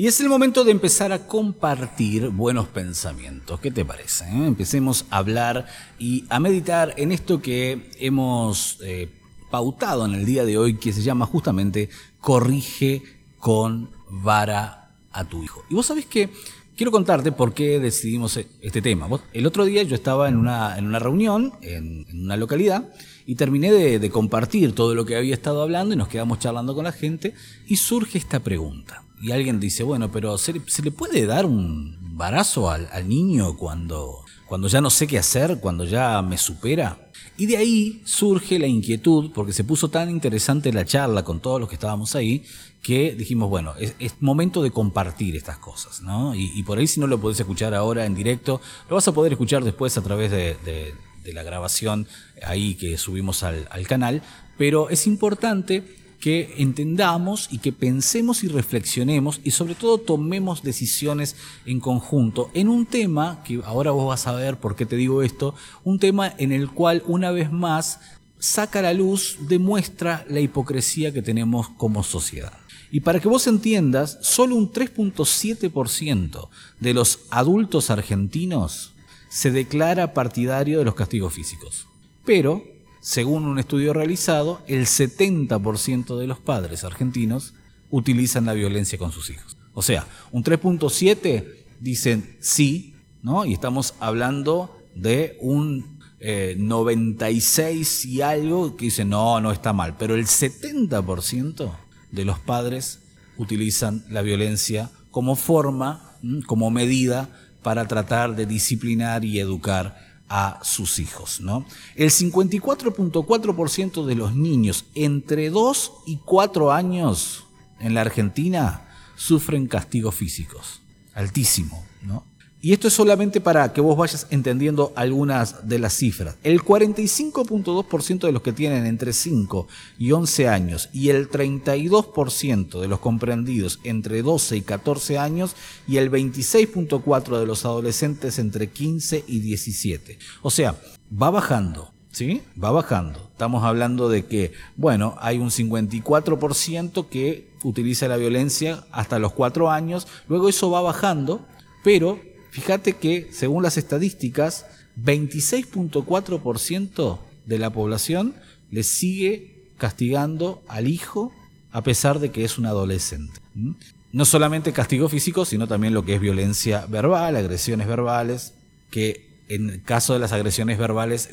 Y es el momento de empezar a compartir buenos pensamientos. ¿Qué te parece? eh? Empecemos a hablar y a meditar en esto que hemos eh, pautado en el día de hoy, que se llama justamente Corrige con vara a tu hijo. Y vos sabés que quiero contarte por qué decidimos e- este tema. El otro día yo estaba en una, en una reunión en, en una localidad y terminé de, de compartir todo lo que había estado hablando y nos quedamos charlando con la gente y surge esta pregunta. Y alguien dice, bueno, pero ¿se le, puede dar un embarazo al, niño cuando, cuando ya no sé qué hacer, cuando ya me supera? Y de ahí surge la inquietud, porque se puso tan interesante la charla con todos los que estábamos ahí, que dijimos, bueno, es, momento de compartir estas cosas, ¿no? Y, por ahí si no lo podés escuchar ahora en directo, lo vas a poder escuchar después a través de, la grabación ahí que subimos al canal, pero es importante que entendamos y que pensemos y reflexionemos y sobre todo tomemos decisiones en conjunto en un tema que ahora vos vas a ver por qué te digo esto, un tema en el cual una vez más saca la luz, demuestra la hipocresía que tenemos como sociedad. Y para que vos entiendas, solo un 3.7% de los adultos argentinos se declara partidario de los castigos físicos. Pero, según un estudio realizado, el 70% de los padres argentinos utilizan la violencia con sus hijos. O sea, un 3.7 dicen sí, ¿no? Y estamos hablando de un eh, 96 y algo que dicen no, no está mal. Pero el 70% de los padres utilizan la violencia como forma, como medida para tratar de disciplinar y educar a sus hijos. ¿no? El 54.4% de los niños entre 2 y 4 años en la Argentina sufren castigos físicos. Altísimo, ¿no? Y esto es solamente para que vos vayas entendiendo algunas de las cifras. El 45.2% de los que tienen entre 5 y 11 años y el 32% de los comprendidos entre 12 y 14 años y el 26.4% de los adolescentes entre 15 y 17. O sea, va bajando. ¿Sí? Va bajando. Estamos hablando de que, bueno, hay un 54% que utiliza la violencia hasta los 4 años, luego eso va bajando, pero fíjate que, según las estadísticas, 26.4% de la población le sigue castigando al hijo a pesar de que es un adolescente. No solamente castigo físico, sino también lo que es violencia verbal, agresiones verbales, que en el caso de las agresiones verbales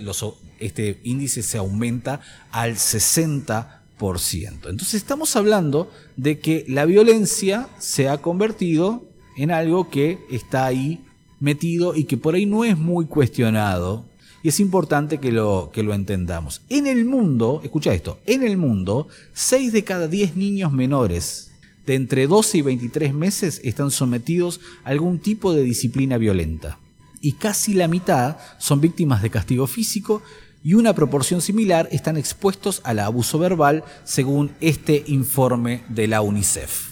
este índice se aumenta al 60%. Entonces estamos hablando de que la violencia se ha convertido en algo que está ahí metido y que por ahí no es muy cuestionado. Y es importante que lo, que lo entendamos. En el mundo, escucha esto, en el mundo, 6 de cada 10 niños menores de entre 12 y 23 meses están sometidos a algún tipo de disciplina violenta. Y casi la mitad son víctimas de castigo físico y una proporción similar están expuestos al abuso verbal según este informe de la UNICEF.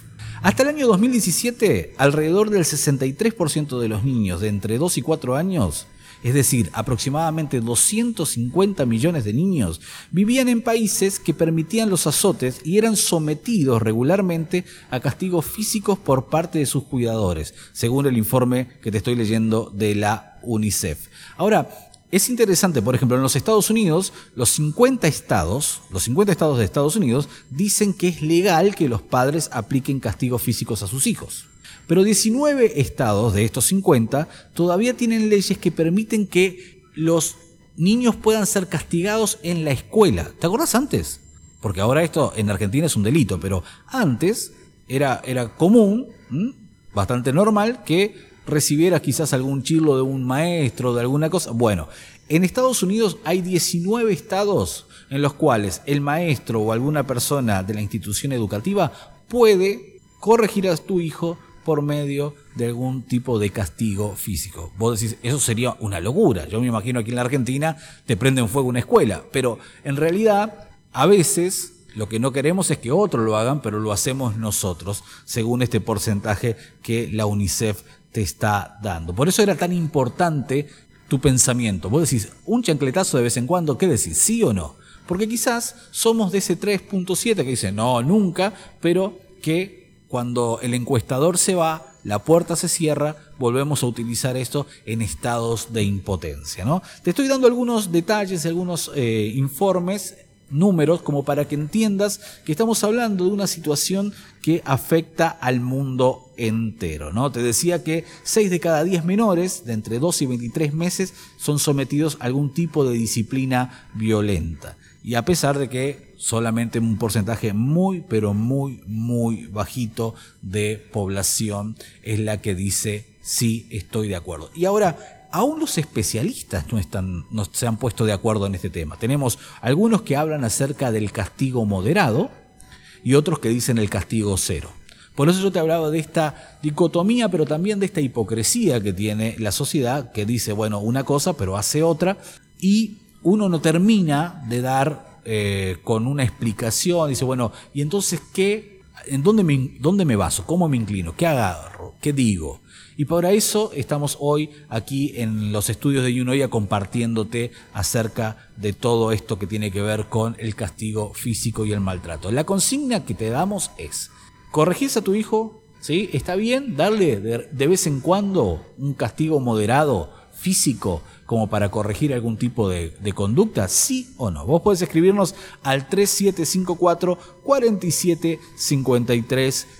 Hasta el año 2017, alrededor del 63% de los niños de entre 2 y 4 años, es decir, aproximadamente 250 millones de niños, vivían en países que permitían los azotes y eran sometidos regularmente a castigos físicos por parte de sus cuidadores, según el informe que te estoy leyendo de la UNICEF. Ahora, es interesante, por ejemplo, en los Estados Unidos, los 50 estados, los 50 estados de Estados Unidos dicen que es legal que los padres apliquen castigos físicos a sus hijos. Pero 19 estados de estos 50 todavía tienen leyes que permiten que los niños puedan ser castigados en la escuela. ¿Te acordás antes? Porque ahora esto en Argentina es un delito, pero antes era, era común, bastante normal, que recibieras quizás algún chirlo de un maestro, de alguna cosa. Bueno, en Estados Unidos hay 19 estados en los cuales el maestro o alguna persona de la institución educativa puede corregir a tu hijo por medio de algún tipo de castigo físico. Vos decís, eso sería una locura. Yo me imagino aquí en la Argentina te prenden fuego una escuela, pero en realidad a veces lo que no queremos es que otros lo hagan, pero lo hacemos nosotros, según este porcentaje que la UNICEF te está dando. Por eso era tan importante tu pensamiento. Vos decís, un chancletazo de vez en cuando, ¿qué decís? ¿Sí o no? Porque quizás somos de ese 3.7 que dice, no, nunca, pero que cuando el encuestador se va, la puerta se cierra, volvemos a utilizar esto en estados de impotencia. ¿no? Te estoy dando algunos detalles, algunos eh, informes números como para que entiendas que estamos hablando de una situación que afecta al mundo entero. ¿no? Te decía que 6 de cada 10 menores de entre 12 y 23 meses son sometidos a algún tipo de disciplina violenta. Y a pesar de que solamente un porcentaje muy, pero muy, muy bajito de población es la que dice sí, estoy de acuerdo. Y ahora, aún los especialistas no, están, no se han puesto de acuerdo en este tema. Tenemos algunos que hablan acerca del castigo moderado y otros que dicen el castigo cero. Por eso yo te hablaba de esta dicotomía, pero también de esta hipocresía que tiene la sociedad, que dice, bueno, una cosa, pero hace otra, y uno no termina de dar eh, con una explicación, dice, bueno, ¿y entonces qué? ¿En dónde me, dónde me baso? ¿Cómo me inclino? ¿Qué agarro? ¿Qué digo? Y para eso estamos hoy aquí en los estudios de Yunoya compartiéndote acerca de todo esto que tiene que ver con el castigo físico y el maltrato. La consigna que te damos es, ¿corregís a tu hijo? ¿Sí? ¿Está bien darle de vez en cuando un castigo moderado físico como para corregir algún tipo de, conducta? ¿Sí o no? Vos podés escribirnos al 3754 47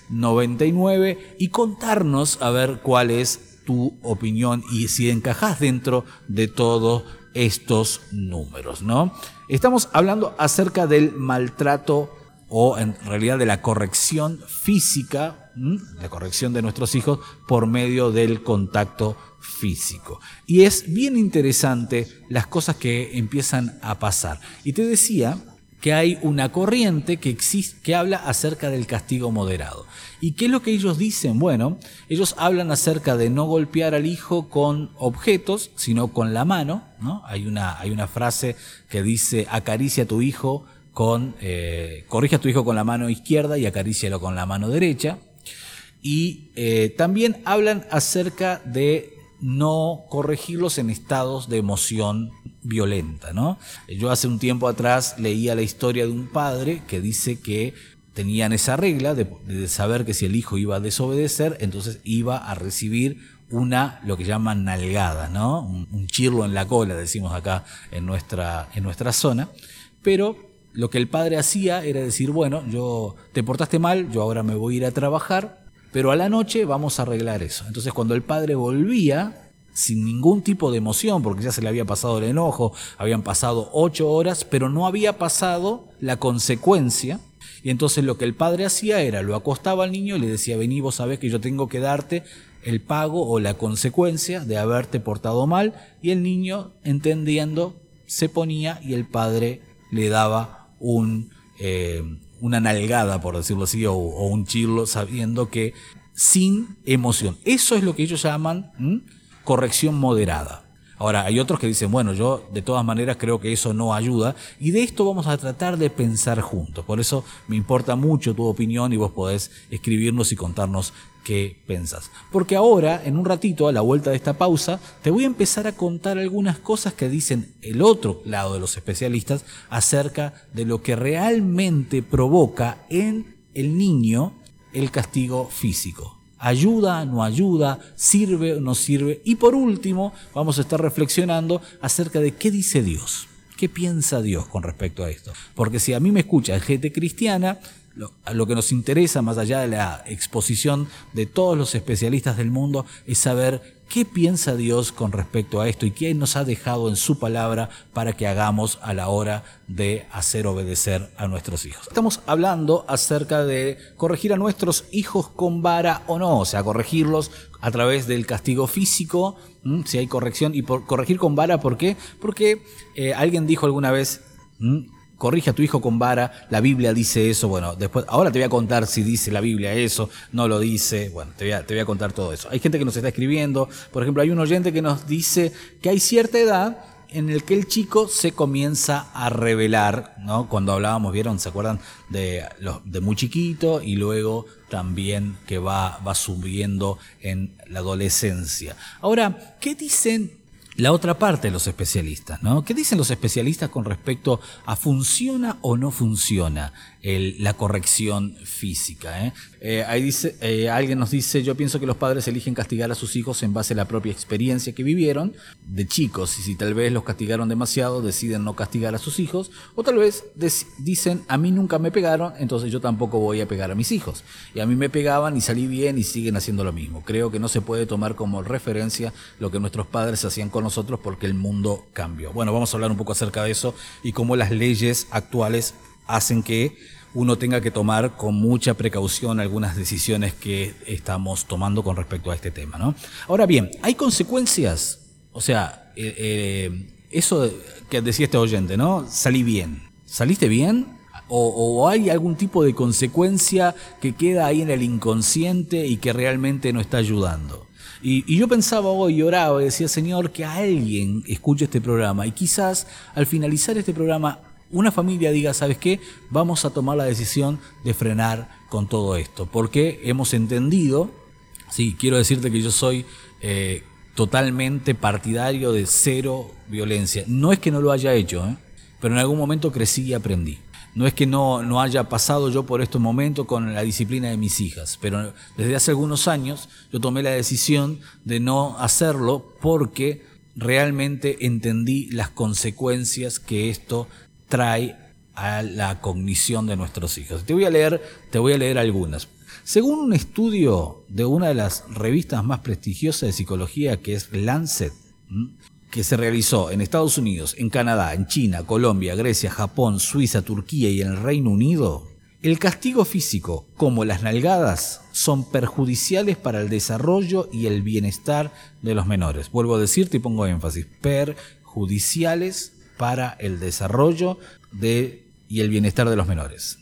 99 y contarnos a ver cuál es tu opinión y si encajás dentro de todos estos números, ¿no? Estamos hablando acerca del maltrato o en realidad de la corrección física, la corrección de nuestros hijos por medio del contacto físico. Y es bien interesante las cosas que empiezan a pasar. Y te decía que hay una corriente que, existe, que habla acerca del castigo moderado. ¿Y qué es lo que ellos dicen? Bueno, ellos hablan acerca de no golpear al hijo con objetos, sino con la mano. ¿no? Hay, una, hay una frase que dice, acaricia a tu hijo con, eh, a tu hijo con la mano izquierda y acarícialo con la mano derecha. Y eh, también hablan acerca de no corregirlos en estados de emoción violenta, ¿no? Yo hace un tiempo atrás leía la historia de un padre que dice que tenían esa regla de, saber que si el hijo iba a desobedecer, entonces iba a recibir una, lo que llaman nalgada, ¿no? Un, chirlo en la cola, decimos acá en nuestra, en nuestra zona. Pero lo que el padre hacía era decir, bueno, yo te portaste mal, yo ahora me voy a ir a trabajar, pero a la noche vamos a arreglar eso. Entonces cuando el padre volvía, sin ningún tipo de emoción, porque ya se le había pasado el enojo, habían pasado ocho horas, pero no había pasado la consecuencia. Y entonces lo que el padre hacía era, lo acostaba al niño y le decía, vení, vos sabés que yo tengo que darte el pago o la consecuencia de haberte portado mal. Y el niño, entendiendo, se ponía y el padre le daba un, eh, una nalgada, por decirlo así, o, un chirlo, sabiendo que sin emoción. Eso es lo que ellos llaman corrección moderada. Ahora, hay otros que dicen, bueno, yo de todas maneras creo que eso no ayuda y de esto vamos a tratar de pensar juntos. Por eso me importa mucho tu opinión y vos podés escribirnos y contarnos qué pensás. Porque ahora, en un ratito, a la vuelta de esta pausa, te voy a empezar a contar algunas cosas que dicen el otro lado de los especialistas acerca de lo que realmente provoca en el niño el castigo físico ayuda, no ayuda, sirve o no sirve. Y por último, vamos a estar reflexionando acerca de qué dice Dios. ¿Qué piensa Dios con respecto a esto? Porque si a mí me escucha gente cristiana, lo, que nos interesa, más allá de la exposición de todos los especialistas del mundo, es saber ¿Qué piensa Dios con respecto a esto y qué nos ha dejado en su palabra para que hagamos a la hora de hacer obedecer a nuestros hijos? Estamos hablando acerca de corregir a nuestros hijos con vara o no, o sea, corregirlos a través del castigo físico, si hay corrección, y por corregir con vara, ¿por qué? Porque eh, alguien dijo alguna vez, corrige a tu hijo con vara, la Biblia dice eso, bueno, después, ahora te voy a contar si dice la Biblia eso, no lo dice, bueno, te voy a, te voy a contar todo eso. Hay gente que nos está escribiendo, por ejemplo, hay un oyente que nos dice que hay cierta edad en el que el chico se comienza a revelar, ¿no? Cuando hablábamos, vieron, ¿se acuerdan? De, de muy chiquito y luego también que va, va subiendo en la adolescencia. Ahora, ¿qué dicen la otra parte de los especialistas, ¿no? ¿Qué dicen los especialistas con respecto a funciona o no funciona la corrección física? Eh? Eh, ahí dice, eh, alguien nos dice, yo pienso que los padres eligen castigar a sus hijos en base a la propia experiencia que vivieron de chicos y si tal vez los castigaron demasiado deciden no castigar a sus hijos o tal vez dicen a mí nunca me pegaron entonces yo tampoco voy a pegar a mis hijos y a mí me pegaban y salí bien y siguen haciendo lo mismo. Creo que no se puede tomar como referencia lo que nuestros padres hacían con nosotros porque el mundo cambió. Bueno, vamos a hablar un poco acerca de eso y cómo las leyes actuales hacen que uno tenga que tomar con mucha precaución algunas decisiones que estamos tomando con respecto a este tema. ¿no? Ahora bien, ¿hay consecuencias? O sea, eh, eh, eso que decía este oyente, ¿no? Salí bien. ¿Saliste bien? O, hay algún tipo de consecuencia que queda ahí en el inconsciente y que realmente no está ayudando. Y, y, yo pensaba hoy, oraba y decía, Señor, que alguien escuche este programa y quizás al finalizar este programa una familia diga, ¿sabes qué? Vamos a tomar la decisión de frenar con todo esto, porque hemos entendido, sí, quiero decirte que yo soy eh, totalmente partidario de cero violencia. No es que no lo haya hecho, ¿eh? pero en algún momento crecí y aprendí. No es que no, no haya pasado yo por este momento con la disciplina de mis hijas, pero desde hace algunos años yo tomé la decisión de no hacerlo porque realmente entendí las consecuencias que esto trae a la cognición de nuestros hijos. Te voy a leer, te voy a leer algunas. Según un estudio de una de las revistas más prestigiosas de psicología que es Lancet, que se realizó en Estados Unidos, en Canadá, en China, Colombia, Grecia, Japón, Suiza, Turquía y en el Reino Unido, el castigo físico, como las nalgadas, son perjudiciales para el desarrollo y el bienestar de los menores. Vuelvo a decirte y pongo énfasis, perjudiciales para el desarrollo de, y el bienestar de los menores.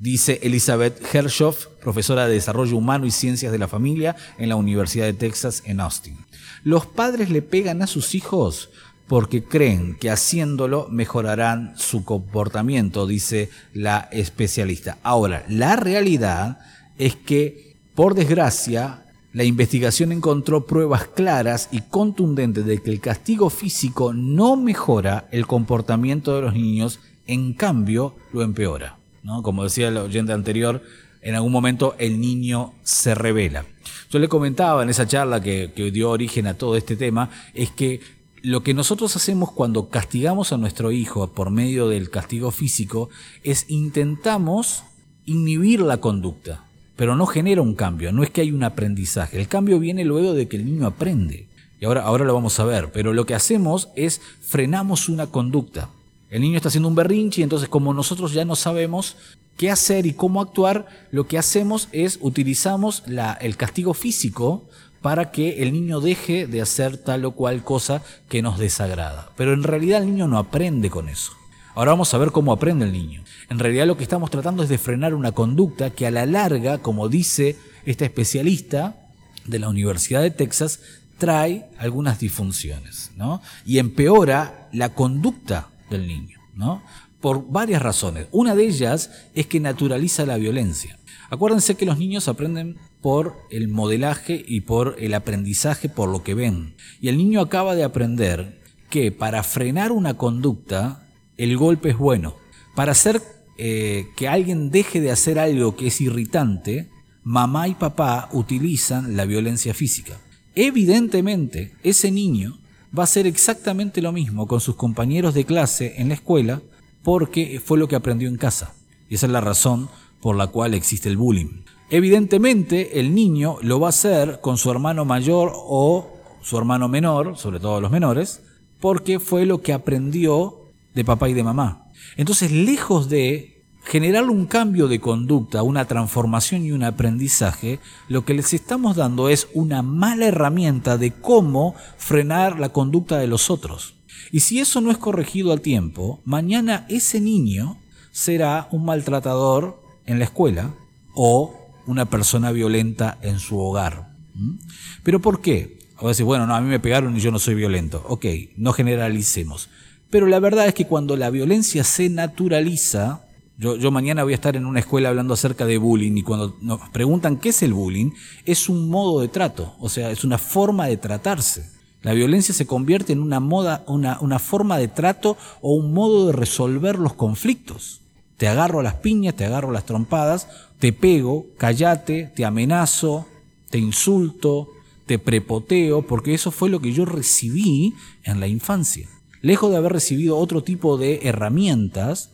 Dice Elizabeth Hershoff, profesora de Desarrollo Humano y Ciencias de la Familia en la Universidad de Texas en Austin. Los padres le pegan a sus hijos porque creen que haciéndolo mejorarán su comportamiento, dice la especialista. Ahora, la realidad es que, por desgracia, la investigación encontró pruebas claras y contundentes de que el castigo físico no mejora el comportamiento de los niños, en cambio lo empeora. ¿no? Como decía el oyente anterior, en algún momento el niño se revela. Yo le comentaba en esa charla que, que dio origen a todo este tema, es que lo que nosotros hacemos cuando castigamos a nuestro hijo por medio del castigo físico es intentamos inhibir la conducta pero no genera un cambio, no es que hay un aprendizaje. El cambio viene luego de que el niño aprende. Y ahora, ahora lo vamos a ver, pero lo que hacemos es frenamos una conducta. El niño está haciendo un berrinche y entonces como nosotros ya no sabemos qué hacer y cómo actuar, lo que hacemos es utilizamos el castigo físico para que el niño deje de hacer tal o cual cosa que nos desagrada. Pero en realidad el niño no aprende con eso. Ahora vamos a ver cómo aprende el niño. En realidad lo que estamos tratando es de frenar una conducta que a la larga, como dice esta especialista de la Universidad de Texas, trae algunas disfunciones, ¿no? Y empeora la conducta del niño, ¿no? Por varias razones. Una de ellas es que naturaliza la violencia. Acuérdense que los niños aprenden por el modelaje y por el aprendizaje por lo que ven. Y el niño acaba de aprender que para frenar una conducta el golpe es bueno. Para hacer eh, que alguien deje de hacer algo que es irritante, mamá y papá utilizan la violencia física. Evidentemente, ese niño va a hacer exactamente lo mismo con sus compañeros de clase en la escuela porque fue lo que aprendió en casa. Y esa es la razón por la cual existe el bullying. Evidentemente, el niño lo va a hacer con su hermano mayor o su hermano menor, sobre todo los menores, porque fue lo que aprendió de papá y de mamá. Entonces, lejos de generar un cambio de conducta, una transformación y un aprendizaje, lo que les estamos dando es una mala herramienta de cómo frenar la conducta de los otros. Y si eso no es corregido al tiempo, mañana ese niño será un maltratador en la escuela o una persona violenta en su hogar. ¿Mm? ¿Pero por qué? A veces, bueno, no, a mí me pegaron y yo no soy violento. Ok, no generalicemos. Pero la verdad es que cuando la violencia se naturaliza, yo, mañana voy a estar en una escuela hablando acerca de bullying y cuando nos preguntan qué es el bullying, es un modo de trato, o sea, es una forma de tratarse. La violencia se convierte en una moda, una, una forma de trato o un modo de resolver los conflictos. Te agarro a las piñas, te agarro a las trompadas, te pego, callate, te amenazo, te insulto, te prepoteo, porque eso fue lo que yo recibí en la infancia. Lejos de haber recibido otro tipo de herramientas,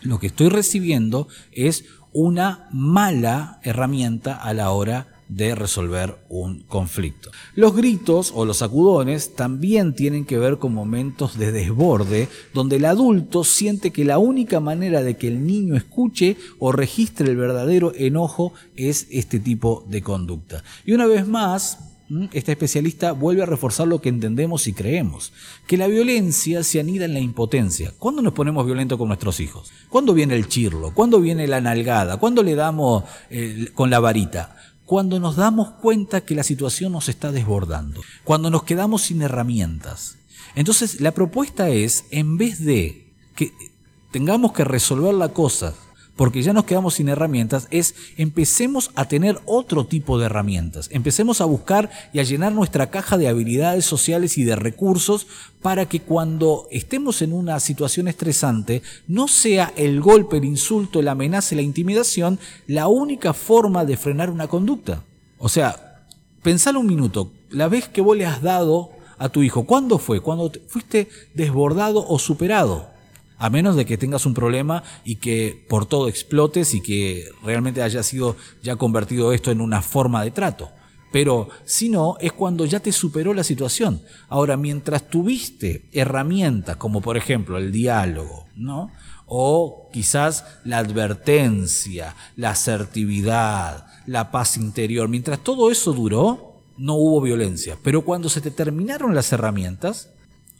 lo que estoy recibiendo es una mala herramienta a la hora de resolver un conflicto. Los gritos o los sacudones también tienen que ver con momentos de desborde donde el adulto siente que la única manera de que el niño escuche o registre el verdadero enojo es este tipo de conducta. Y una vez más, esta especialista vuelve a reforzar lo que entendemos y creemos, que la violencia se anida en la impotencia. ¿Cuándo nos ponemos violentos con nuestros hijos? ¿Cuándo viene el chirlo? ¿Cuándo viene la nalgada? ¿Cuándo le damos eh, con la varita? Cuando nos damos cuenta que la situación nos está desbordando, cuando nos quedamos sin herramientas. Entonces la propuesta es, en vez de que tengamos que resolver la cosa porque ya nos quedamos sin herramientas, es empecemos a tener otro tipo de herramientas. Empecemos a buscar y a llenar nuestra caja de habilidades sociales y de recursos para que cuando estemos en una situación estresante no sea el golpe, el insulto, la amenaza, la intimidación la única forma de frenar una conducta. O sea, pensalo un minuto, la vez que vos le has dado a tu hijo, ¿cuándo fue? ¿Cuando fuiste desbordado o superado? A menos de que tengas un problema y que por todo explotes y que realmente haya sido ya convertido esto en una forma de trato. Pero si no, es cuando ya te superó la situación. Ahora, mientras tuviste herramientas como por ejemplo el diálogo, ¿no? O quizás la advertencia, la asertividad, la paz interior, mientras todo eso duró, no hubo violencia. Pero cuando se te terminaron las herramientas,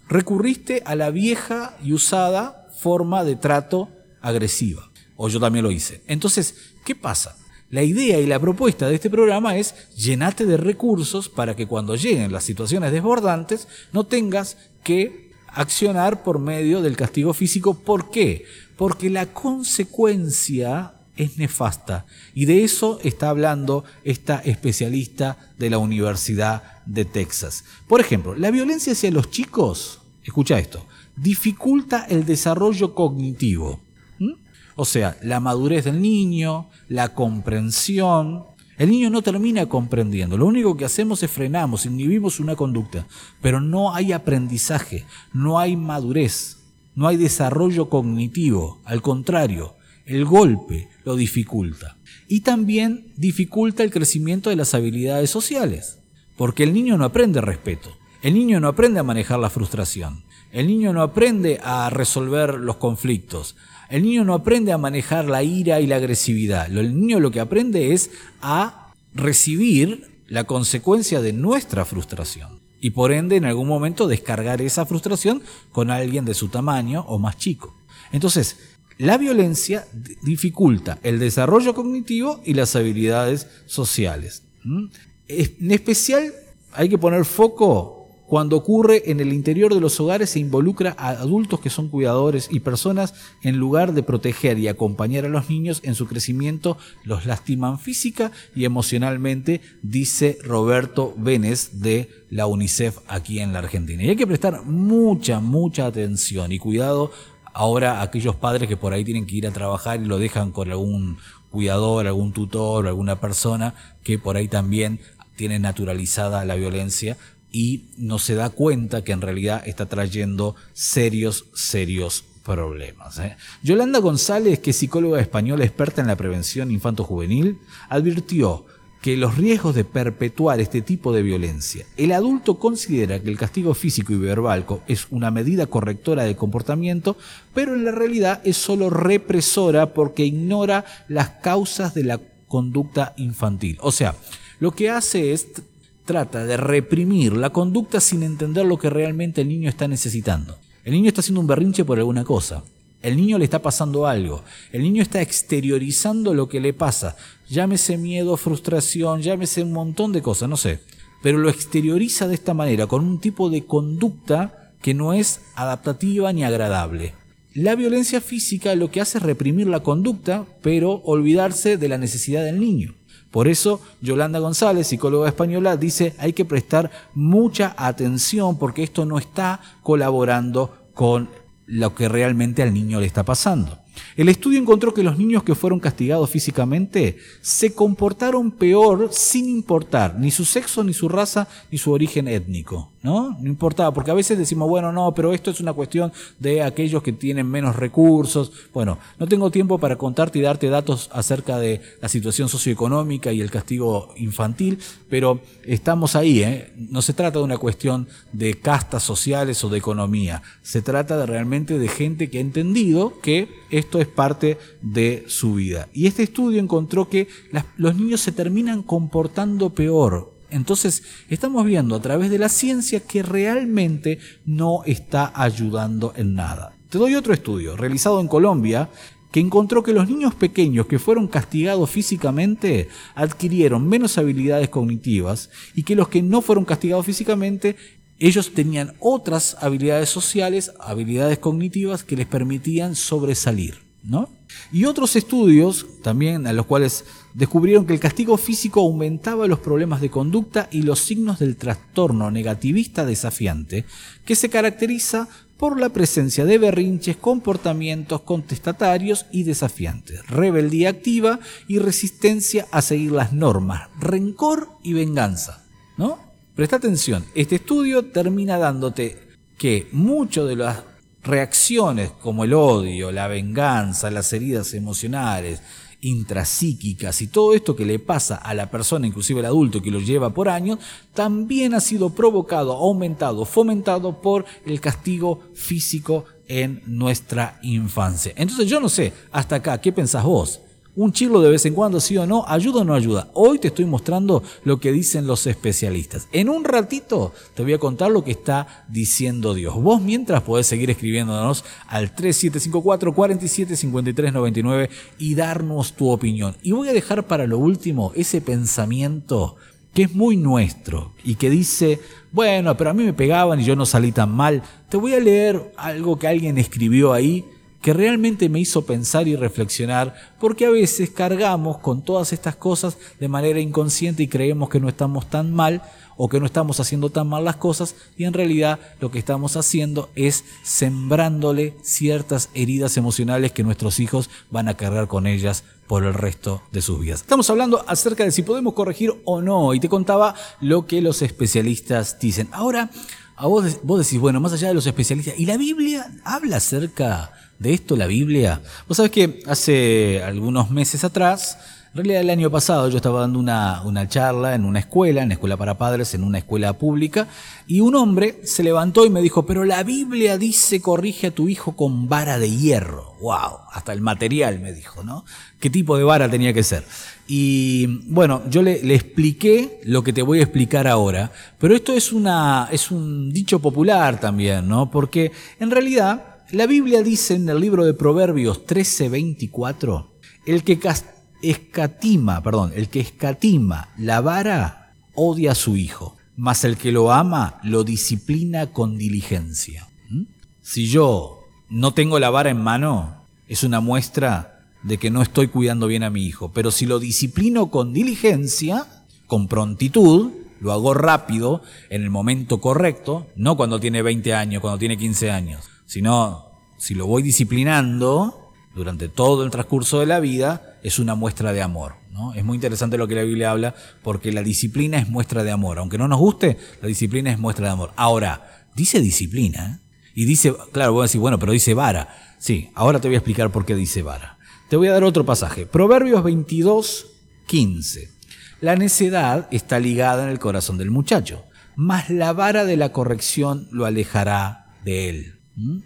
recurriste a la vieja y usada forma de trato agresiva. O yo también lo hice. Entonces, ¿qué pasa? La idea y la propuesta de este programa es llenarte de recursos para que cuando lleguen las situaciones desbordantes no tengas que accionar por medio del castigo físico. ¿Por qué? Porque la consecuencia es nefasta. Y de eso está hablando esta especialista de la Universidad de Texas. Por ejemplo, la violencia hacia los chicos, escucha esto, dificulta el desarrollo cognitivo. O sea, la madurez del niño, la comprensión. El niño no termina comprendiendo. Lo único que hacemos es frenamos, inhibimos una conducta. Pero no hay aprendizaje, no hay madurez, no hay desarrollo cognitivo. Al contrario, el golpe lo dificulta. Y también dificulta el crecimiento de las habilidades sociales. Porque el niño no aprende respeto. El niño no aprende a manejar la frustración. El niño no aprende a resolver los conflictos. El niño no aprende a manejar la ira y la agresividad. El niño lo que aprende es a recibir la consecuencia de nuestra frustración. Y por ende, en algún momento, descargar esa frustración con alguien de su tamaño o más chico. Entonces, la violencia dificulta el desarrollo cognitivo y las habilidades sociales. En especial hay que poner foco cuando ocurre en el interior de los hogares se involucra a adultos que son cuidadores y personas en lugar de proteger y acompañar a los niños en su crecimiento, los lastiman física y emocionalmente, dice Roberto Vélez de la UNICEF aquí en la Argentina. Y hay que prestar mucha, mucha atención y cuidado ahora a aquellos padres que por ahí tienen que ir a trabajar y lo dejan con algún cuidador, algún tutor, alguna persona que por ahí también tiene naturalizada la violencia y no se da cuenta que en realidad está trayendo serios, serios problemas. ¿eh? Yolanda González, que es psicóloga española experta en la prevención infanto-juvenil, advirtió que los riesgos de perpetuar este tipo de violencia. El adulto considera que el castigo físico y verbal es una medida correctora de comportamiento, pero en la realidad es solo represora porque ignora las causas de la conducta infantil. O sea, lo que hace es trata de reprimir la conducta sin entender lo que realmente el niño está necesitando. El niño está haciendo un berrinche por alguna cosa. El niño le está pasando algo. El niño está exteriorizando lo que le pasa. Llámese miedo, frustración, llámese un montón de cosas, no sé. Pero lo exterioriza de esta manera, con un tipo de conducta que no es adaptativa ni agradable. La violencia física lo que hace es reprimir la conducta, pero olvidarse de la necesidad del niño. Por eso Yolanda González, psicóloga española, dice hay que prestar mucha atención porque esto no está colaborando con lo que realmente al niño le está pasando. El estudio encontró que los niños que fueron castigados físicamente se comportaron peor sin importar ni su sexo, ni su raza, ni su origen étnico. ¿no? No importaba, porque a veces decimos, bueno, no, pero esto es una cuestión de aquellos que tienen menos recursos. Bueno, no tengo tiempo para contarte y darte datos acerca de la situación socioeconómica y el castigo infantil, pero estamos ahí, ¿eh? No se trata de una cuestión de castas sociales o de economía, se trata de realmente de gente que ha entendido que esto es parte de su vida. Y este estudio encontró que los niños se terminan comportando peor entonces, estamos viendo a través de la ciencia que realmente no está ayudando en nada. Te doy otro estudio realizado en Colombia que encontró que los niños pequeños que fueron castigados físicamente adquirieron menos habilidades cognitivas y que los que no fueron castigados físicamente ellos tenían otras habilidades sociales, habilidades cognitivas que les permitían sobresalir, ¿no? Y otros estudios, también a los cuales descubrieron que el castigo físico aumentaba los problemas de conducta y los signos del trastorno negativista desafiante, que se caracteriza por la presencia de berrinches, comportamientos contestatarios y desafiantes, rebeldía activa y resistencia a seguir las normas, rencor y venganza. ¿No? Presta atención, este estudio termina dándote que mucho de las reacciones como el odio, la venganza, las heridas emocionales, intrapsíquicas y todo esto que le pasa a la persona, inclusive el adulto que lo lleva por años, también ha sido provocado, aumentado, fomentado por el castigo físico en nuestra infancia. Entonces yo no sé, hasta acá, ¿qué pensás vos? Un chirlo de vez en cuando, sí o no, ayuda o no ayuda. Hoy te estoy mostrando lo que dicen los especialistas. En un ratito te voy a contar lo que está diciendo Dios. Vos mientras podés seguir escribiéndonos al 3754 475399 y darnos tu opinión. Y voy a dejar para lo último ese pensamiento que es muy nuestro y que dice, bueno, pero a mí me pegaban y yo no salí tan mal. Te voy a leer algo que alguien escribió ahí que realmente me hizo pensar y reflexionar, porque a veces cargamos con todas estas cosas de manera inconsciente y creemos que no estamos tan mal o que no estamos haciendo tan mal las cosas y en realidad lo que estamos haciendo es sembrándole ciertas heridas emocionales que nuestros hijos van a cargar con ellas por el resto de sus vidas. Estamos hablando acerca de si podemos corregir o no y te contaba lo que los especialistas dicen. Ahora, a vos, vos decís, bueno, más allá de los especialistas, ¿y la Biblia habla acerca de esto la Biblia? Vos sabés que hace algunos meses atrás, en realidad el año pasado yo estaba dando una, una charla en una escuela, en escuela para padres, en una escuela pública, y un hombre se levantó y me dijo, pero la Biblia dice corrige a tu hijo con vara de hierro. ¡Wow! Hasta el material me dijo, ¿no? ¿Qué tipo de vara tenía que ser? Y bueno, yo le, le, expliqué lo que te voy a explicar ahora, pero esto es, una, es un dicho popular también, ¿no? Porque en realidad la Biblia dice en el libro de Proverbios 13:24, el que escatima, perdón, el que escatima la vara odia a su hijo, mas el que lo ama lo disciplina con diligencia. ¿Mm? Si yo no tengo la vara en mano, es una muestra de que no estoy cuidando bien a mi hijo, pero si lo disciplino con diligencia, con prontitud, lo hago rápido, en el momento correcto, no cuando tiene 20 años, cuando tiene 15 años, sino si lo voy disciplinando durante todo el transcurso de la vida, es una muestra de amor. ¿no? Es muy interesante lo que la Biblia habla, porque la disciplina es muestra de amor. Aunque no nos guste, la disciplina es muestra de amor. Ahora, dice disciplina, y dice, claro, voy a decir, bueno, pero dice vara. Sí, ahora te voy a explicar por qué dice vara. Te voy a dar otro pasaje. Proverbios 22, 15. La necedad está ligada en el corazón del muchacho, mas la vara de la corrección lo alejará de él.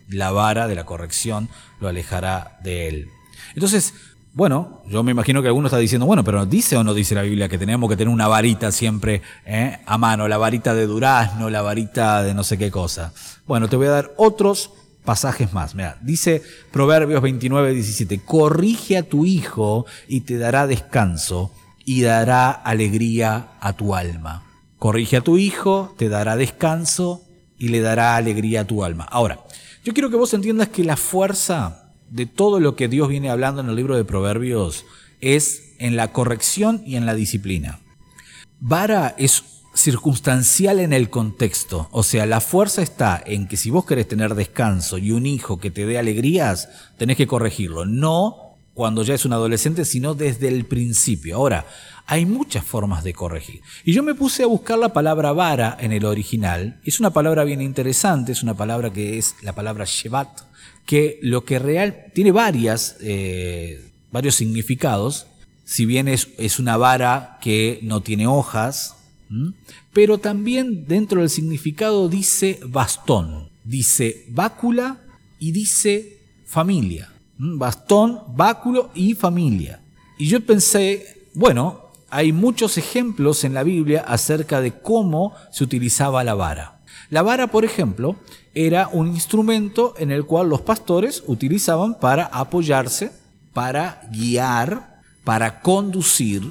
La vara de la corrección lo alejará de él. Entonces, bueno, yo me imagino que alguno está diciendo, bueno, pero ¿dice o no dice la Biblia que tenemos que tener una varita siempre eh, a mano? La varita de durazno, la varita de no sé qué cosa. Bueno, te voy a dar otros pasajes más. Mira, dice Proverbios 29, 17, corrige a tu hijo y te dará descanso y dará alegría a tu alma. Corrige a tu hijo, te dará descanso y le dará alegría a tu alma. Ahora, yo quiero que vos entiendas que la fuerza de todo lo que Dios viene hablando en el libro de Proverbios es en la corrección y en la disciplina. Vara es circunstancial en el contexto, o sea, la fuerza está en que si vos querés tener descanso y un hijo que te dé alegrías, tenés que corregirlo, no cuando ya es un adolescente, sino desde el principio. Ahora, hay muchas formas de corregir. Y yo me puse a buscar la palabra vara en el original. Es una palabra bien interesante, es una palabra que es la palabra shevat, que lo que real tiene varias, eh, varios significados. Si bien es, es, una vara que no tiene hojas, pero también dentro del significado dice bastón, dice bácula y dice familia. Bastón, báculo y familia. Y yo pensé, bueno, hay muchos ejemplos en la Biblia acerca de cómo se utilizaba la vara. La vara, por ejemplo, era un instrumento en el cual los pastores utilizaban para apoyarse, para guiar, para conducir.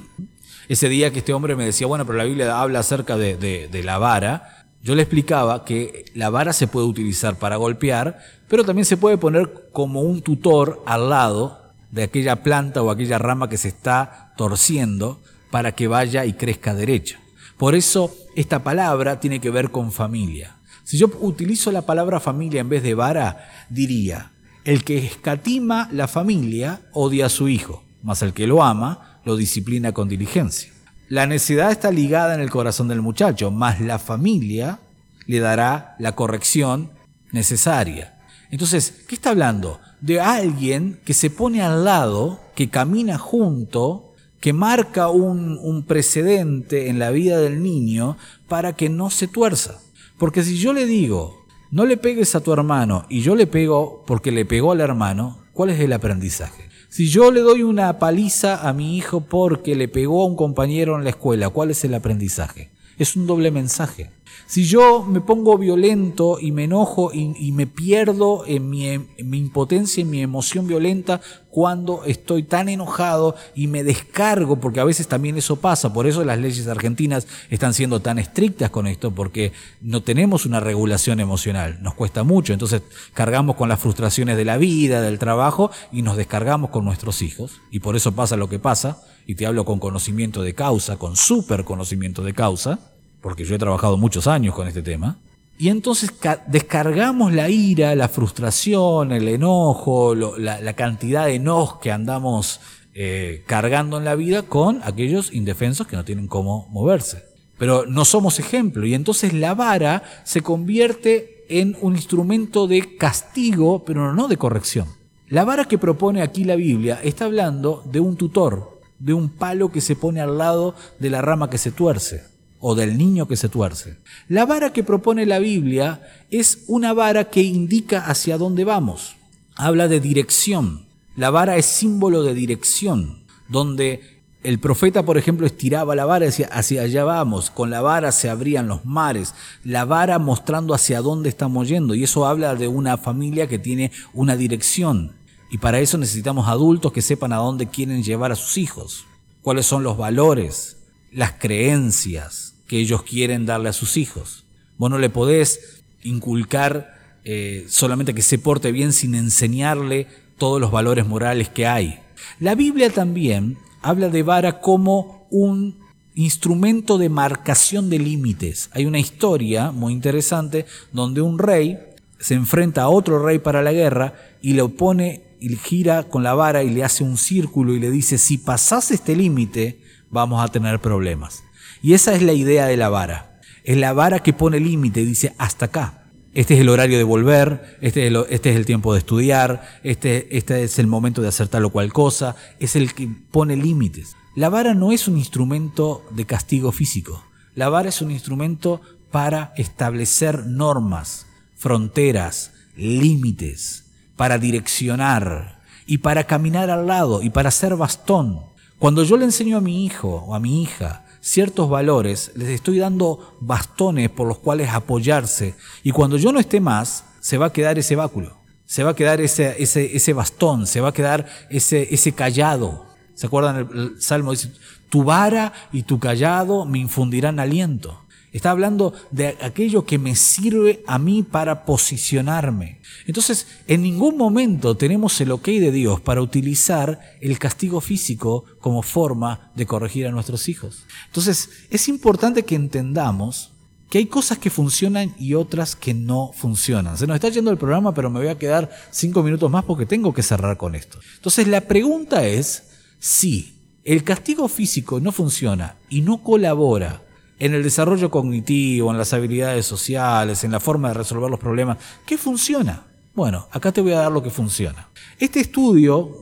Ese día que este hombre me decía, bueno, pero la Biblia habla acerca de, la vara, yo le explicaba que la vara se puede utilizar para golpear, pero también se puede poner como un tutor al lado de aquella planta o aquella rama que se está torciendo para que vaya y crezca derecha. Por eso esta palabra tiene que ver con familia. Si yo utilizo la palabra familia en vez de vara, diría, el que escatima la familia odia a su hijo, mas el que lo ama lo disciplina con diligencia. La necesidad está ligada en el corazón del muchacho, mas la familia le dará la corrección necesaria. Entonces, ¿qué está hablando? De alguien que se pone al lado, que camina junto que marca un, precedente en la vida del niño para que no se tuerza. Porque si yo le digo, no le pegues a tu hermano y yo le pego porque le pegó al hermano, ¿cuál es el aprendizaje? Si yo le doy una paliza a mi hijo porque le pegó a un compañero en la escuela, ¿cuál es el aprendizaje? Es un doble mensaje. Si yo me pongo violento y me enojo y, me pierdo en mi, mi, impotencia, en mi emoción violenta cuando estoy tan enojado y me descargo, porque a veces también eso pasa, por eso las leyes argentinas están siendo tan estrictas con esto, porque no tenemos una regulación emocional, nos cuesta mucho, entonces cargamos con las frustraciones de la vida, del trabajo y nos descargamos con nuestros hijos, y por eso pasa lo que pasa, y te hablo con conocimiento de causa, con súper conocimiento de causa, porque yo he trabajado muchos años con este tema, y entonces descargamos la ira, la frustración, el enojo, la, cantidad de nos que andamos eh, cargando en la vida con aquellos indefensos que no tienen cómo moverse. Pero no somos ejemplo y entonces la vara se convierte en un instrumento de castigo, pero no de corrección. La vara que propone aquí la Biblia está hablando de un tutor, de un palo que se pone al lado de la rama que se tuerce o del niño que se tuerce. La vara que propone la Biblia es una vara que indica hacia dónde vamos. Habla de dirección. La vara es símbolo de dirección, donde el profeta, por ejemplo, estiraba la vara y decía, hacia allá vamos, con la vara se abrían los mares, la vara mostrando hacia dónde estamos yendo, y eso habla de una familia que tiene una dirección. Y para eso necesitamos adultos que sepan a dónde quieren llevar a sus hijos, cuáles son los valores, las creencias que ellos quieren darle a sus hijos. Vos no le podés inculcar eh, solamente que se porte bien sin enseñarle todos los valores morales que hay. La Biblia también habla de vara como un instrumento de marcación de límites. Hay una historia muy interesante donde un rey se enfrenta a otro rey para la guerra y le opone y gira con la vara y le hace un círculo y le dice, si pasás este límite, vamos a tener problemas. Y esa es la idea de la vara. Es la vara que pone límite dice hasta acá. Este es el horario de volver, este es el, este es el tiempo de estudiar, este, este es el momento de hacer tal o cual cosa, es el que pone límites. La vara no es un instrumento de castigo físico. La vara es un instrumento para establecer normas, fronteras, límites, para direccionar y para caminar al lado y para ser bastón. Cuando yo le enseño a mi hijo o a mi hija ciertos valores, les estoy dando bastones por los cuales apoyarse. Y cuando yo no esté más, se va a quedar ese báculo, se va a quedar ese, ese, ese bastón, se va a quedar ese, ese callado. ¿Se acuerdan? El, Salmo dice, tu vara y tu callado me infundirán aliento. Es Está hablando de aquello que me sirve a mí para posicionarme. Entonces, en ningún momento tenemos el ok de Dios para utilizar el castigo físico como forma de corregir a nuestros hijos. Entonces, es importante que entendamos que hay cosas que funcionan y otras que no funcionan. Se nos está yendo el programa, pero me voy a quedar cinco minutos más porque tengo que cerrar con esto. Entonces, la pregunta es si el castigo físico no funciona y no colabora en el desarrollo cognitivo, en las habilidades sociales, en la forma de resolver los problemas, ¿qué funciona? Bueno, acá te voy a dar lo que funciona. Este estudio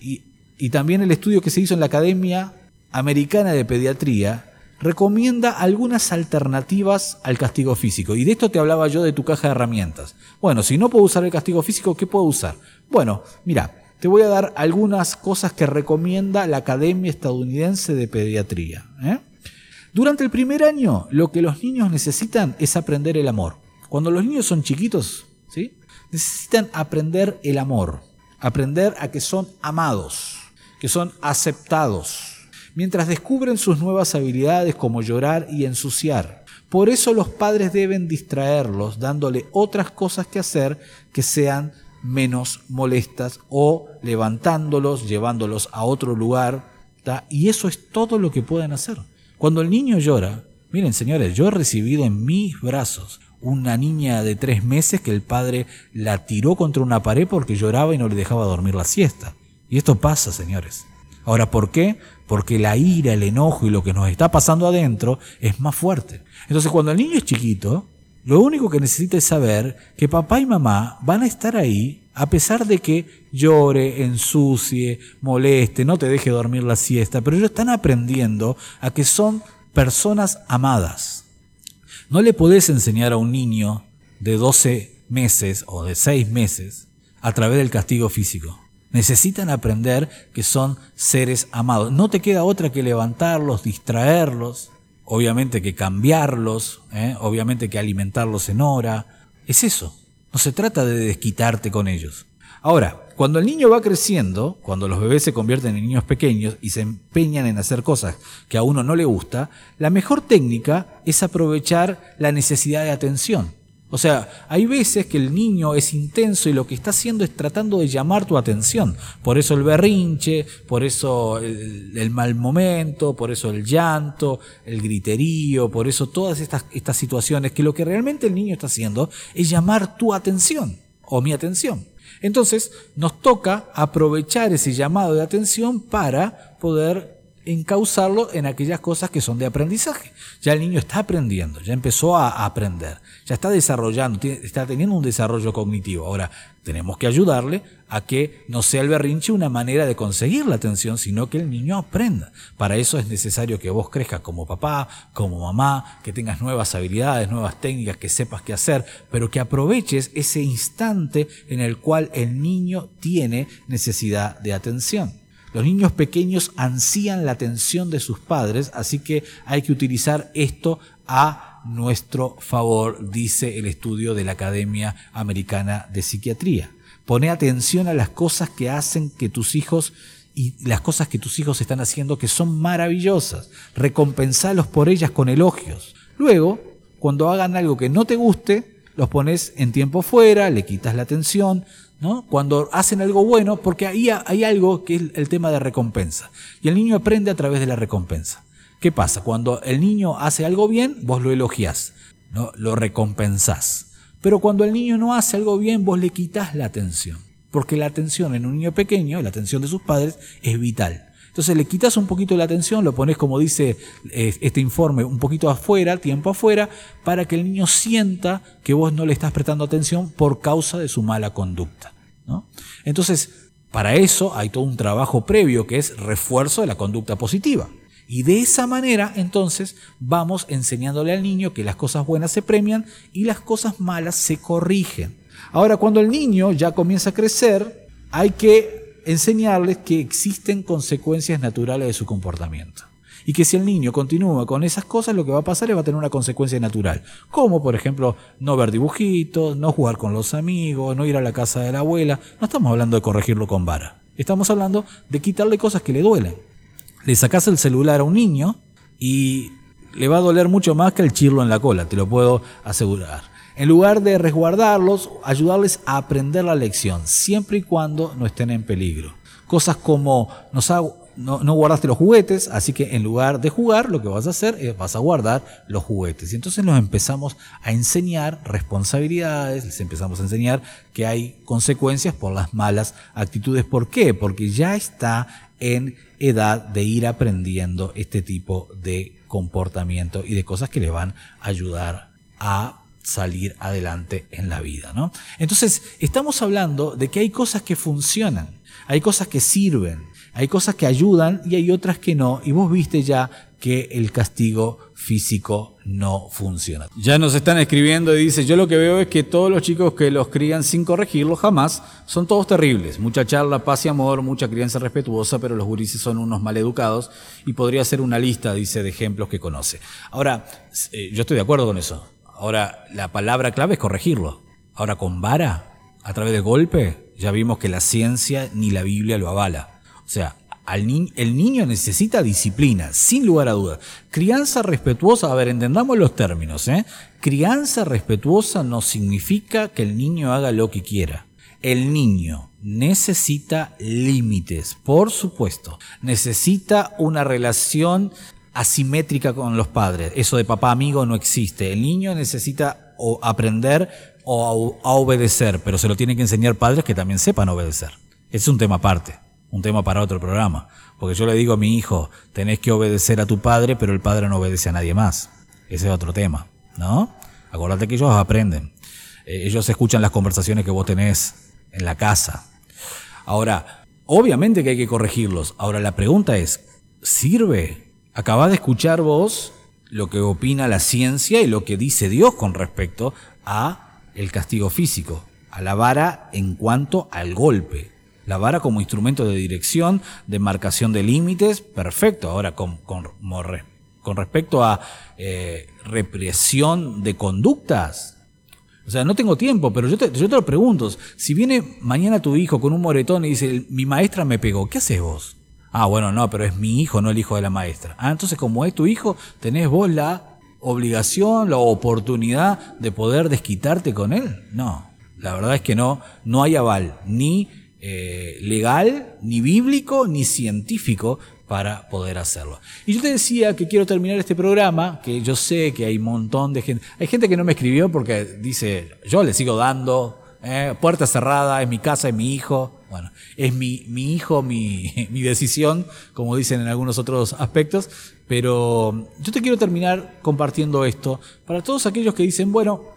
y, también el estudio que se hizo en la Academia Americana de Pediatría recomienda algunas alternativas al castigo físico. Y de esto te hablaba yo de tu caja de herramientas. Bueno, si no puedo usar el castigo físico, ¿qué puedo usar? Bueno, mira, te voy a dar algunas cosas que recomienda la Academia Estadounidense de Pediatría. ¿eh? Durante el primer año, lo que los niños necesitan es aprender el amor. Cuando los niños son chiquitos, ¿sí? necesitan aprender el amor, aprender a que son amados, que son aceptados, mientras descubren sus nuevas habilidades como llorar y ensuciar. Por eso los padres deben distraerlos dándole otras cosas que hacer que sean menos molestas o levantándolos, llevándolos a otro lugar. Y eso es todo lo que pueden hacer. Cuando el niño llora, miren señores, yo he recibido en mis brazos una niña de tres meses que el padre la tiró contra una pared porque lloraba y no le dejaba dormir la siesta. Y esto pasa, señores. Ahora, ¿por qué? Porque la ira, el enojo y lo que nos está pasando adentro es más fuerte. Entonces, cuando el niño es chiquito, lo único que necesita es saber que papá y mamá van a estar ahí a pesar de que llore, ensucie, moleste, no te deje dormir la siesta, pero ellos están aprendiendo a que son personas amadas. No le podés enseñar a un niño de 12 meses o de 6 meses a través del castigo físico. Necesitan aprender que son seres amados. No te queda otra que levantarlos, distraerlos, obviamente que cambiarlos, ¿eh? obviamente que alimentarlos en hora. Es eso. No se trata de desquitarte con ellos. Ahora, cuando el niño va creciendo, cuando los bebés se convierten en niños pequeños y se empeñan en hacer cosas que a uno no le gusta, la mejor técnica es aprovechar la necesidad de atención. O sea, hay veces que el niño es intenso y lo que está haciendo es tratando de llamar tu atención. Por eso el berrinche, por eso el, mal momento, por eso el llanto, el griterío, por eso todas estas, estas situaciones que lo que realmente el niño está haciendo es llamar tu atención o mi atención. Entonces nos toca aprovechar ese llamado de atención para poder encauzarlo en aquellas cosas que son de aprendizaje. Ya el niño está aprendiendo, ya empezó a aprender, ya está desarrollando, está teniendo un desarrollo cognitivo. Ahora, tenemos que ayudarle a que no sea el berrinche una manera de conseguir la atención, sino que el niño aprenda. Para eso es necesario que vos crezcas como papá, como mamá, que tengas nuevas habilidades, nuevas técnicas, que sepas qué hacer, pero que aproveches ese instante en el cual el niño tiene necesidad de atención. Los niños pequeños ansían la atención de sus padres, así que hay que utilizar esto a nuestro favor, dice el estudio de la Academia Americana de Psiquiatría. Pone atención a las cosas que hacen que tus hijos y las cosas que tus hijos están haciendo que son maravillosas. Recompensalos por ellas con elogios. Luego, cuando hagan algo que no te guste, los pones en tiempo fuera, le quitas la atención, cuando hacen algo bueno, porque ahí hay algo que es el tema de recompensa. Y el niño aprende a través de la recompensa. ¿Qué pasa? Cuando el niño hace algo bien, vos lo elogias, ¿no? lo recompensás. Pero cuando el niño no hace algo bien, vos le quitas la atención. Porque la atención en un niño pequeño, la atención de sus padres, es vital. Entonces le quitas un poquito la atención, lo pones como dice eh, este informe, un poquito afuera, tiempo afuera, para que el niño sienta que vos no le estás prestando atención por causa de su mala conducta. Entonces, para eso hay todo un trabajo previo que es refuerzo de la conducta positiva. Y de esa manera, entonces, vamos enseñándole al niño que las cosas buenas se premian y las cosas malas se corrigen. Ahora, cuando el niño ya comienza a crecer, hay que enseñarles que existen consecuencias naturales de su comportamiento. Y que si el niño continúa con esas cosas, lo que va a pasar es va a tener una consecuencia natural. Como, por ejemplo, no ver dibujitos, no jugar con los amigos, no ir a la casa de la abuela. No estamos hablando de corregirlo con vara. Estamos hablando de quitarle cosas que le duelen. Le sacas el celular a un niño y le va a doler mucho más que el chirlo en la cola, te lo puedo asegurar. En lugar de resguardarlos, ayudarles a aprender la lección, siempre y cuando no estén en peligro. Cosas como nos no, guardaste los juguetes, así que en lugar de jugar, lo que vas a hacer es vas a guardar los juguetes. Y entonces nos empezamos a enseñar responsabilidades, les empezamos a enseñar que hay consecuencias por las malas actitudes. ¿Por qué? Porque ya está en edad de ir aprendiendo este tipo de comportamiento y de cosas que le van a ayudar a salir adelante en la vida, ¿no? Entonces, estamos hablando de que hay cosas que funcionan, hay cosas que sirven, hay cosas que ayudan y hay otras que no. Y vos viste ya que el castigo físico no funciona. Ya nos están escribiendo y dice, yo lo que veo es que todos los chicos que los crían sin corregirlos jamás son todos terribles. Mucha charla, paz y amor, mucha crianza respetuosa, pero los gurises son unos maleducados y podría ser una lista, dice, de ejemplos que conoce. Ahora, eh, yo estoy de acuerdo con eso. Ahora, la palabra clave es corregirlo. Ahora, con vara, a través de golpe, ya vimos que la ciencia ni la Biblia lo avala. O sea, el niño necesita disciplina, sin lugar a dudas. Crianza respetuosa, a ver, entendamos los términos. ¿eh? Crianza respetuosa no significa que el niño haga lo que quiera. El niño necesita límites, por supuesto. Necesita una relación asimétrica con los padres. Eso de papá amigo no existe. El niño necesita aprender o a obedecer, pero se lo tienen que enseñar padres que también sepan obedecer. Es un tema aparte un tema para otro programa. Porque yo le digo a mi hijo, tenés que obedecer a tu padre, pero el padre no obedece a nadie más. Ese es otro tema, ¿no? Acordate que ellos aprenden. Eh, ellos escuchan las conversaciones que vos tenés en la casa. Ahora, obviamente que hay que corregirlos. Ahora, la pregunta es, ¿sirve? Acabás de escuchar vos lo que opina la ciencia y lo que dice Dios con respecto a el castigo físico, a la vara en cuanto al golpe. La vara como instrumento de dirección, de marcación de límites, perfecto. Ahora, con, con, con respecto a eh, represión de conductas, o sea, no tengo tiempo, pero yo te, yo te lo pregunto. Si viene mañana tu hijo con un moretón y dice, mi maestra me pegó, ¿qué haces vos? Ah, bueno, no, pero es mi hijo, no el hijo de la maestra. Ah, entonces como es tu hijo, tenés vos la obligación, la oportunidad de poder desquitarte con él. No, la verdad es que no, no hay aval, ni eh, legal, ni bíblico, ni científico para poder hacerlo. Y yo te decía que quiero terminar este programa, que yo sé que hay un montón de gente, hay gente que no me escribió porque dice, yo le sigo dando, eh, puerta cerrada, es mi casa, es mi hijo, es mi, mi hijo, mi, mi decisión, como dicen en algunos otros aspectos, pero yo te quiero terminar compartiendo esto para todos aquellos que dicen, bueno,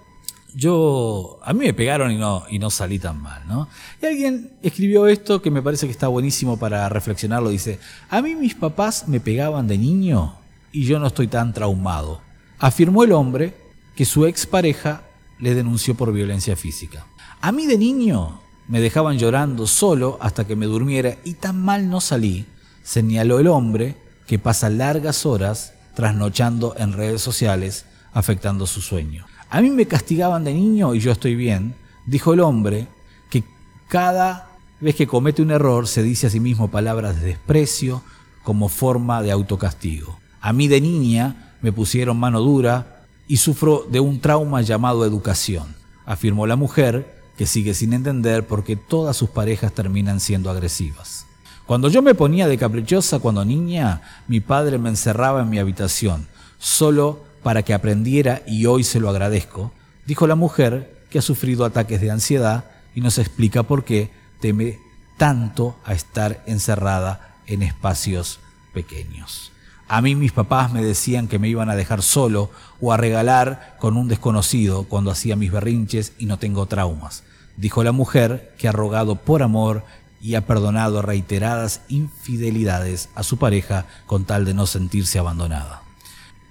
yo, a mí me pegaron y no, y no salí tan mal, ¿no? Y alguien escribió esto que me parece que está buenísimo para reflexionarlo. Dice, a mí mis papás me pegaban de niño y yo no estoy tan traumado. Afirmó el hombre que su expareja le denunció por violencia física. A mí de niño me dejaban llorando solo hasta que me durmiera y tan mal no salí, señaló el hombre que pasa largas horas trasnochando en redes sociales afectando su sueño. A mí me castigaban de niño y yo estoy bien, dijo el hombre, que cada vez que comete un error se dice a sí mismo palabras de desprecio como forma de autocastigo. A mí de niña me pusieron mano dura y sufro de un trauma llamado educación, afirmó la mujer, que sigue sin entender por qué todas sus parejas terminan siendo agresivas. Cuando yo me ponía de caprichosa cuando niña, mi padre me encerraba en mi habitación, solo para que aprendiera y hoy se lo agradezco, dijo la mujer que ha sufrido ataques de ansiedad y nos explica por qué teme tanto a estar encerrada en espacios pequeños. A mí mis papás me decían que me iban a dejar solo o a regalar con un desconocido cuando hacía mis berrinches y no tengo traumas, dijo la mujer que ha rogado por amor y ha perdonado reiteradas infidelidades a su pareja con tal de no sentirse abandonada.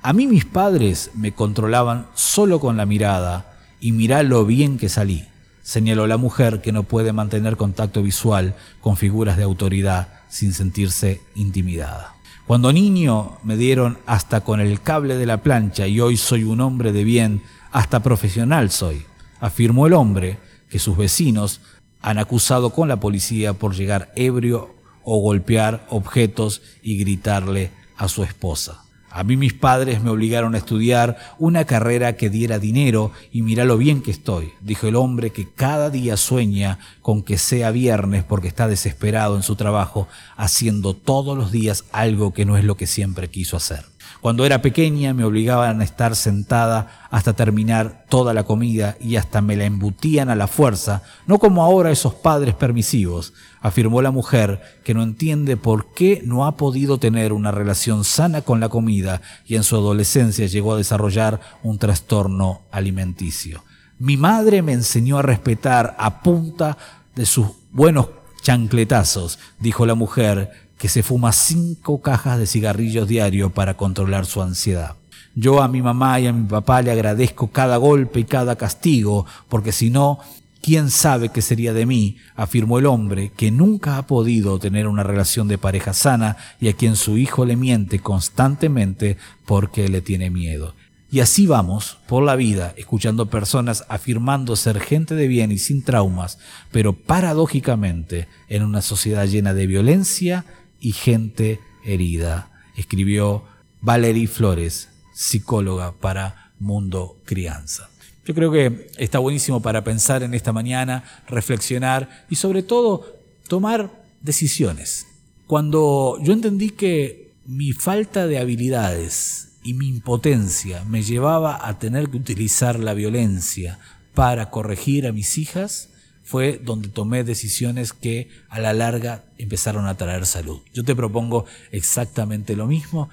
A mí mis padres me controlaban solo con la mirada y mirá lo bien que salí, señaló la mujer que no puede mantener contacto visual con figuras de autoridad sin sentirse intimidada. Cuando niño me dieron hasta con el cable de la plancha y hoy soy un hombre de bien, hasta profesional soy, afirmó el hombre que sus vecinos han acusado con la policía por llegar ebrio o golpear objetos y gritarle a su esposa A mí mis padres me obligaron a estudiar una carrera que diera dinero y mira lo bien que estoy, dijo el hombre que cada día sueña con que sea viernes porque está desesperado en su trabajo, haciendo todos los días algo que no es lo que siempre quiso hacer. Cuando era pequeña me obligaban a estar sentada hasta terminar toda la comida y hasta me la embutían a la fuerza, no como ahora esos padres permisivos, afirmó la mujer que no entiende por qué no ha podido tener una relación sana con la comida y en su adolescencia llegó a desarrollar un trastorno alimenticio. Mi madre me enseñó a respetar a punta de sus buenos chancletazos, dijo la mujer, que se fuma cinco cajas de cigarrillos diario para controlar su ansiedad. Yo a mi mamá y a mi papá le agradezco cada golpe y cada castigo, porque si no, ¿quién sabe qué sería de mí? afirmó el hombre, que nunca ha podido tener una relación de pareja sana y a quien su hijo le miente constantemente porque le tiene miedo. Y así vamos por la vida, escuchando personas afirmando ser gente de bien y sin traumas, pero paradójicamente en una sociedad llena de violencia y gente herida, escribió Valerie Flores, psicóloga para Mundo Crianza. Yo creo que está buenísimo para pensar en esta mañana, reflexionar y sobre todo tomar decisiones. Cuando yo entendí que mi falta de habilidades y mi impotencia me llevaba a tener que utilizar la violencia para corregir a mis hijas, fue donde tomé decisiones que a la larga empezaron a traer salud. Yo te propongo exactamente lo mismo